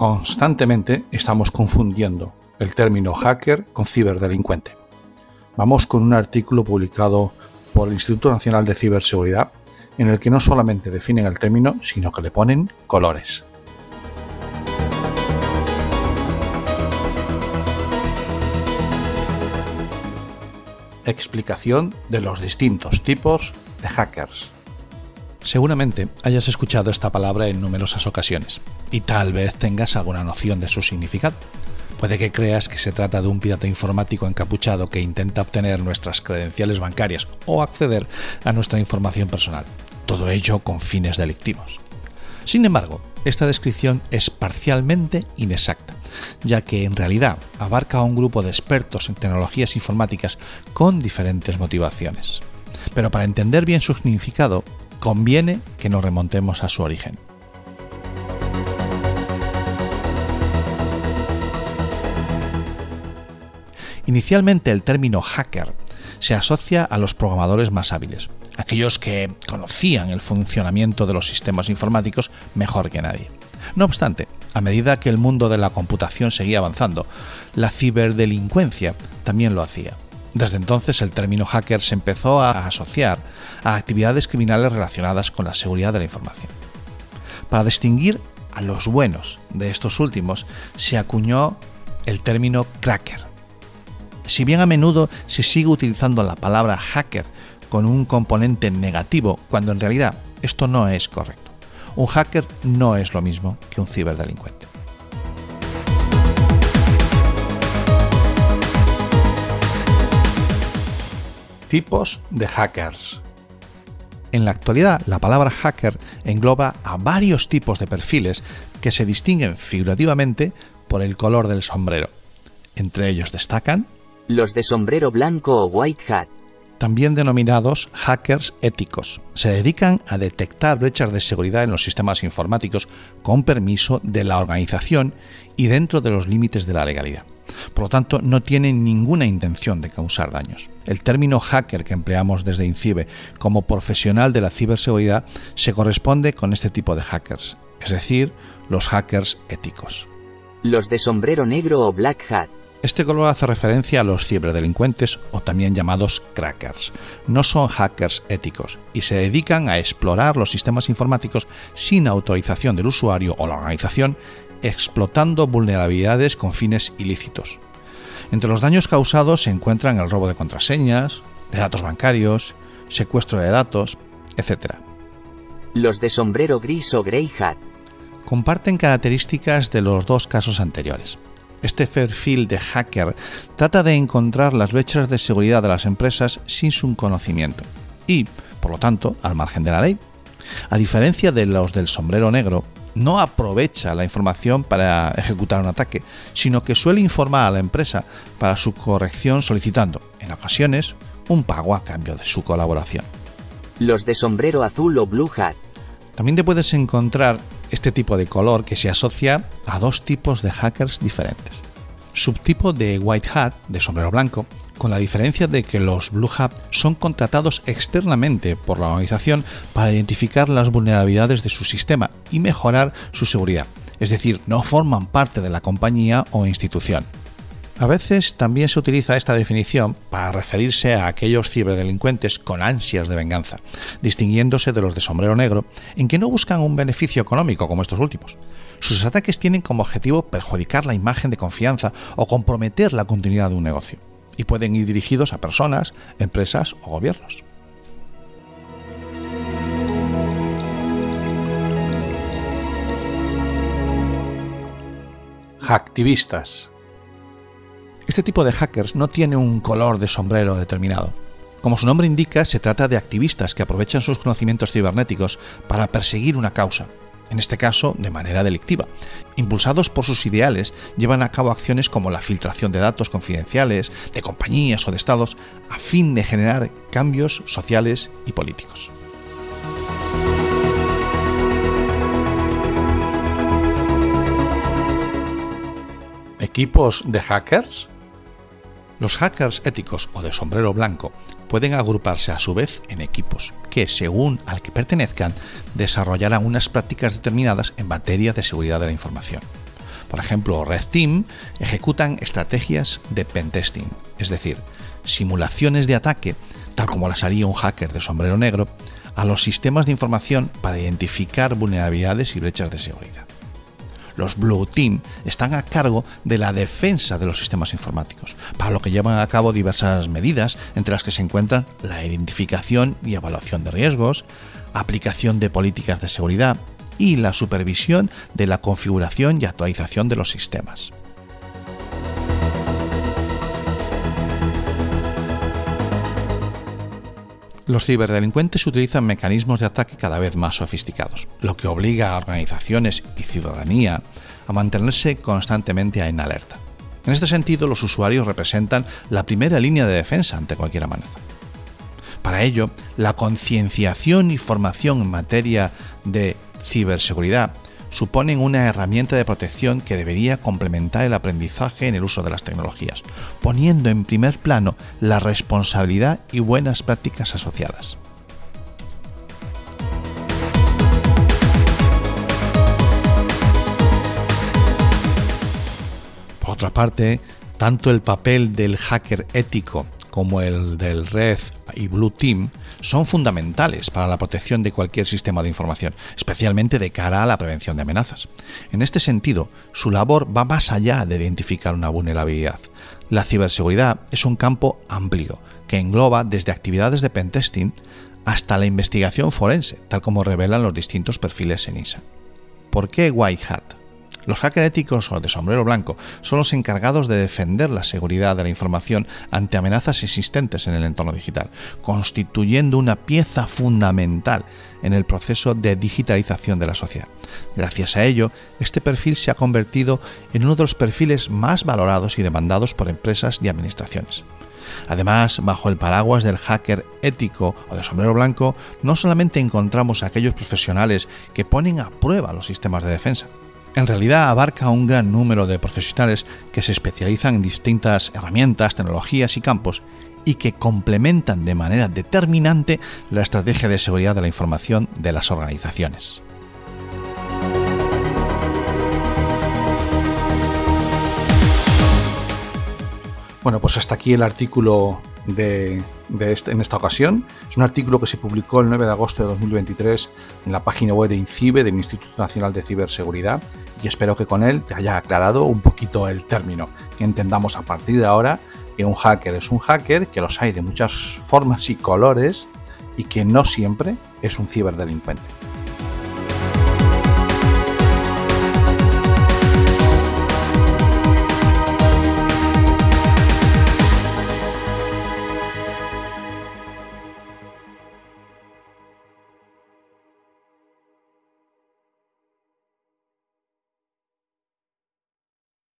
Constantemente estamos confundiendo el término hacker con ciberdelincuente. Vamos con un artículo publicado por el Instituto Nacional de Ciberseguridad en el que no solamente definen el término, sino que le ponen colores. Explicación de los distintos tipos de hackers. Seguramente hayas escuchado esta palabra en numerosas ocasiones y tal vez tengas alguna noción de su significado. Puede que creas que se trata de un pirata informático encapuchado que intenta obtener nuestras credenciales bancarias o acceder a nuestra información personal, todo ello con fines delictivos. Sin embargo, esta descripción es parcialmente inexacta, ya que en realidad abarca a un grupo de expertos en tecnologías informáticas con diferentes motivaciones. Pero para entender bien su significado, conviene que nos remontemos a su origen. Inicialmente el término hacker se asocia a los programadores más hábiles, aquellos que conocían el funcionamiento de los sistemas informáticos mejor que nadie. No obstante, a medida que el mundo de la computación seguía avanzando, la ciberdelincuencia también lo hacía. Desde entonces el término hacker se empezó a asociar a actividades criminales relacionadas con la seguridad de la información. Para distinguir a los buenos de estos últimos se acuñó el término cracker. Si bien a menudo se sigue utilizando la palabra hacker con un componente negativo, cuando en realidad esto no es correcto. Un hacker no es lo mismo que un ciberdelincuente. Tipos de hackers. En la actualidad, la palabra hacker engloba a varios tipos de perfiles que se distinguen figurativamente por el color del sombrero. Entre ellos destacan los de sombrero blanco o white hat, también denominados hackers éticos. Se dedican a detectar brechas de seguridad en los sistemas informáticos con permiso de la organización y dentro de los límites de la legalidad. Por lo tanto, no tienen ninguna intención de causar daños. El término hacker que empleamos desde INCIBE como profesional de la ciberseguridad se corresponde con este tipo de hackers, es decir, los hackers éticos. Los de sombrero negro o black hat. Este color hace referencia a los ciberdelincuentes o también llamados crackers. No son hackers éticos y se dedican a explorar los sistemas informáticos sin autorización del usuario o la organización explotando vulnerabilidades con fines ilícitos. Entre los daños causados se encuentran el robo de contraseñas, de datos bancarios, secuestro de datos, etc. Los de sombrero gris o grey hat comparten características de los dos casos anteriores. Este perfil de hacker trata de encontrar las brechas de seguridad de las empresas sin su conocimiento y, por lo tanto, al margen de la ley. A diferencia de los del sombrero negro, no aprovecha la información para ejecutar un ataque, sino que suele informar a la empresa para su corrección solicitando, en ocasiones, un pago a cambio de su colaboración. Los de sombrero azul o blue hat. También te puedes encontrar este tipo de color que se asocia a dos tipos de hackers diferentes. Subtipo de white hat, de sombrero blanco, con la diferencia de que los Blue Hat son contratados externamente por la organización para identificar las vulnerabilidades de su sistema y mejorar su seguridad, es decir, no forman parte de la compañía o institución. A veces también se utiliza esta definición para referirse a aquellos ciberdelincuentes con ansias de venganza, distinguiéndose de los de sombrero negro, en que no buscan un beneficio económico como estos últimos. Sus ataques tienen como objetivo perjudicar la imagen de confianza o comprometer la continuidad de un negocio y pueden ir dirigidos a personas, empresas o gobiernos. Hacktivistas. Este tipo de hackers no tiene un color de sombrero determinado. Como su nombre indica, se trata de activistas que aprovechan sus conocimientos cibernéticos para perseguir una causa, en este caso de manera delictiva. Impulsados por sus ideales, llevan a cabo acciones como la filtración de datos confidenciales, de compañías o de estados, a fin de generar cambios sociales y políticos. ¿Equipos de hackers? Los hackers éticos o de sombrero blanco pueden agruparse a su vez en equipos que, según al que pertenezcan, desarrollarán unas prácticas determinadas en materia de seguridad de la información. por ejemplo Red Team, ejecutan estrategias de pentesting, es decir, simulaciones de ataque, tal como las haría un hacker de sombrero negro, a los sistemas de información para identificar vulnerabilidades y brechas de seguridad. Los Blue Team están a cargo de la defensa de los sistemas informáticos, para lo que llevan a cabo diversas medidas, entre las que se encuentran la identificación y evaluación de riesgos, aplicación de políticas de seguridad y la supervisión de la configuración y actualización de los sistemas. Los ciberdelincuentes utilizan mecanismos de ataque cada vez más sofisticados, lo que obliga a organizaciones y ciudadanía a mantenerse constantemente en alerta. En este sentido, los usuarios representan la primera línea de defensa ante cualquier amenaza. Para ello, la concienciación y formación en materia de ciberseguridad suponen una herramienta de protección que debería complementar el aprendizaje en el uso de las tecnologías, poniendo en primer plano la responsabilidad y buenas prácticas asociadas. Por otra parte, tanto el papel del hacker ético como el del Red y Blue Team son fundamentales para la protección de cualquier sistema de información, especialmente de cara a la prevención de amenazas. En este sentido, su labor va más allá de identificar una vulnerabilidad. La ciberseguridad es un campo amplio que engloba desde actividades de pentesting hasta la investigación forense, tal como revelan los distintos perfiles en ISA. ¿Por qué White Hat? Los hackers éticos o de sombrero blanco son los encargados de defender la seguridad de la información ante amenazas existentes en el entorno digital, constituyendo una pieza fundamental en el proceso de digitalización de la sociedad. Gracias a ello, este perfil se ha convertido en uno de los perfiles más valorados y demandados por empresas y administraciones. Además, bajo el paraguas del hacker ético o de sombrero blanco, no solamente encontramos a aquellos profesionales que ponen a prueba los sistemas de defensa, en realidad abarca un gran número de profesionales que se especializan en distintas herramientas, tecnologías y campos y que complementan de manera determinante la estrategia de seguridad de la información de las organizaciones. Bueno, pues hasta aquí el artículo de, este, en esta ocasión. Es un artículo que se publicó el 9 de agosto de 2023 en la página web de INCIBE, del Instituto Nacional de Ciberseguridad, y espero que con él te haya aclarado un poquito el término, que entendamos a partir de ahora que un hacker es un hacker, que los hay de muchas formas y colores y que no siempre es un ciberdelincuente.